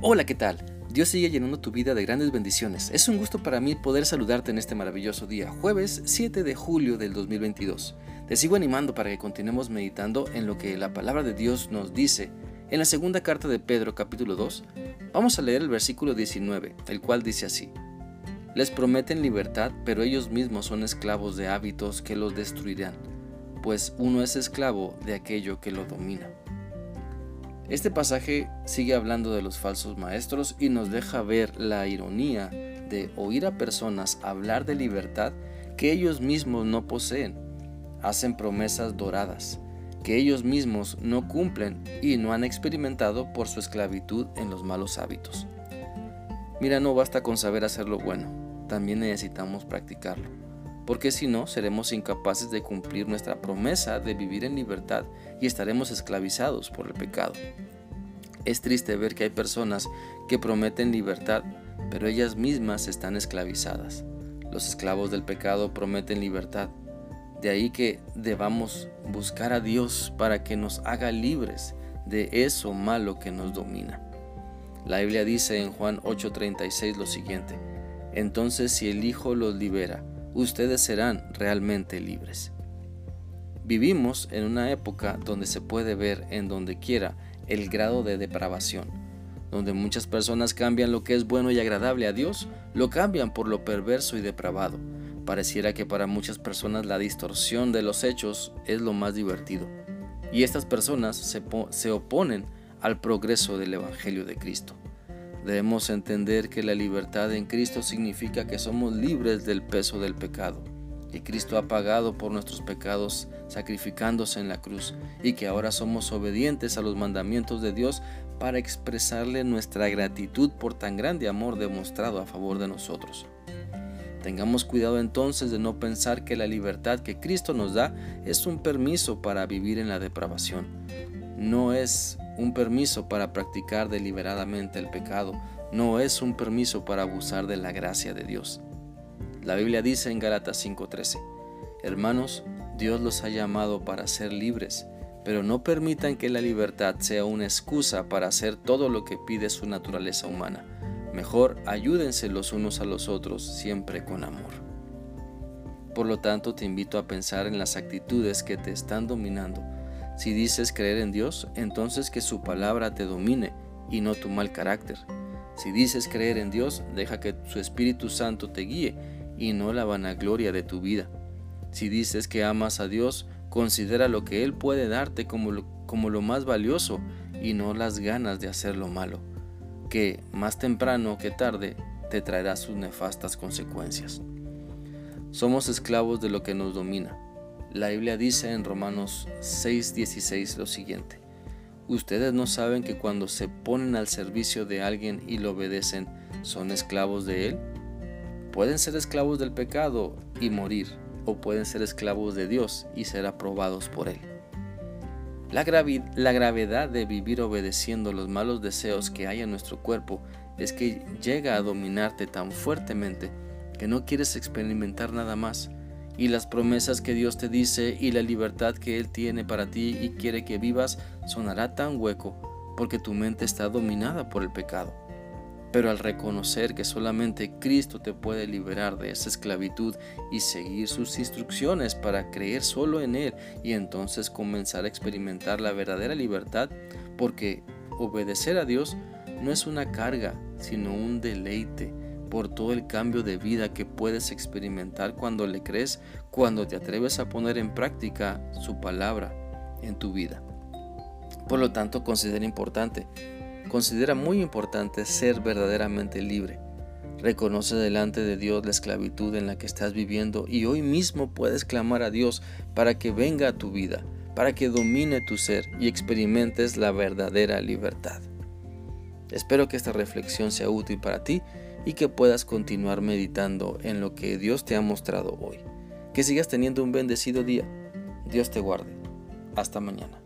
Hola, ¿qué tal? Dios sigue llenando tu vida de grandes bendiciones. Es un gusto para mí poder saludarte en este maravilloso día, jueves 7 de julio del 2022. Te sigo animando para que continuemos meditando en lo que la palabra de Dios nos dice. En la segunda carta de Pedro capítulo 2, vamos a leer el versículo 19, el cual dice así. Les prometen libertad, pero ellos mismos son esclavos de hábitos que los destruirán, pues uno es esclavo de aquello que lo domina. Este pasaje sigue hablando de los falsos maestros y nos deja ver la ironía de oír a personas hablar de libertad que ellos mismos no poseen. Hacen promesas doradas que ellos mismos no cumplen y no han experimentado por su esclavitud en los malos hábitos. Mira, no basta con saber hacer lo bueno, también necesitamos practicarlo porque si no seremos incapaces de cumplir nuestra promesa de vivir en libertad y estaremos esclavizados por el pecado. Es triste ver que hay personas que prometen libertad, pero ellas mismas están esclavizadas. Los esclavos del pecado prometen libertad. De ahí que debamos buscar a Dios para que nos haga libres de eso malo que nos domina. La Biblia dice en Juan 8:36 lo siguiente, entonces si el Hijo los libera, ustedes serán realmente libres. Vivimos en una época donde se puede ver en donde quiera el grado de depravación, donde muchas personas cambian lo que es bueno y agradable a Dios, lo cambian por lo perverso y depravado. Pareciera que para muchas personas la distorsión de los hechos es lo más divertido. Y estas personas se, se oponen al progreso del Evangelio de Cristo. Debemos entender que la libertad en Cristo significa que somos libres del peso del pecado, que Cristo ha pagado por nuestros pecados sacrificándose en la cruz y que ahora somos obedientes a los mandamientos de Dios para expresarle nuestra gratitud por tan grande amor demostrado a favor de nosotros. Tengamos cuidado entonces de no pensar que la libertad que Cristo nos da es un permiso para vivir en la depravación. No es un permiso para practicar deliberadamente el pecado, no es un permiso para abusar de la gracia de Dios. La Biblia dice en Gálatas 5:13, Hermanos, Dios los ha llamado para ser libres, pero no permitan que la libertad sea una excusa para hacer todo lo que pide su naturaleza humana. Mejor ayúdense los unos a los otros siempre con amor. Por lo tanto, te invito a pensar en las actitudes que te están dominando si dices creer en Dios, entonces que su palabra te domine y no tu mal carácter. Si dices creer en Dios, deja que su Espíritu Santo te guíe y no la vanagloria de tu vida. Si dices que amas a Dios, considera lo que Él puede darte como lo, como lo más valioso y no las ganas de hacer lo malo, que más temprano que tarde te traerá sus nefastas consecuencias. Somos esclavos de lo que nos domina la Biblia dice en Romanos 6:16 lo siguiente, ¿ustedes no saben que cuando se ponen al servicio de alguien y lo obedecen, son esclavos de él? Pueden ser esclavos del pecado y morir, o pueden ser esclavos de Dios y ser aprobados por él. La, gravedad de vivir obedeciendo los malos deseos que hay en nuestro cuerpo es que llega a dominarte tan fuertemente que no quieres experimentar nada más y las promesas que Dios te dice y la libertad que Él tiene para ti y quiere que vivas sonará tan hueco porque tu mente está dominada por el pecado. Pero al reconocer que solamente Cristo te puede liberar de esa esclavitud y seguir sus instrucciones para creer solo en Él y entonces comenzar a experimentar la verdadera libertad, porque obedecer a Dios no es una carga, sino un deleite por todo el cambio de vida que puedes experimentar cuando le crees, cuando te atreves a poner en práctica su palabra en tu vida. Por lo tanto, considera importante, considera muy importante ser verdaderamente libre. Reconoce delante de Dios la esclavitud en la que estás viviendo y hoy mismo puedes clamar a Dios para que venga a tu vida, para que domine tu ser y experimentes la verdadera libertad. Espero que esta reflexión sea útil para ti y que puedas continuar meditando en lo que Dios te ha mostrado hoy. Que sigas teniendo un bendecido día. Dios te guarde. Hasta mañana.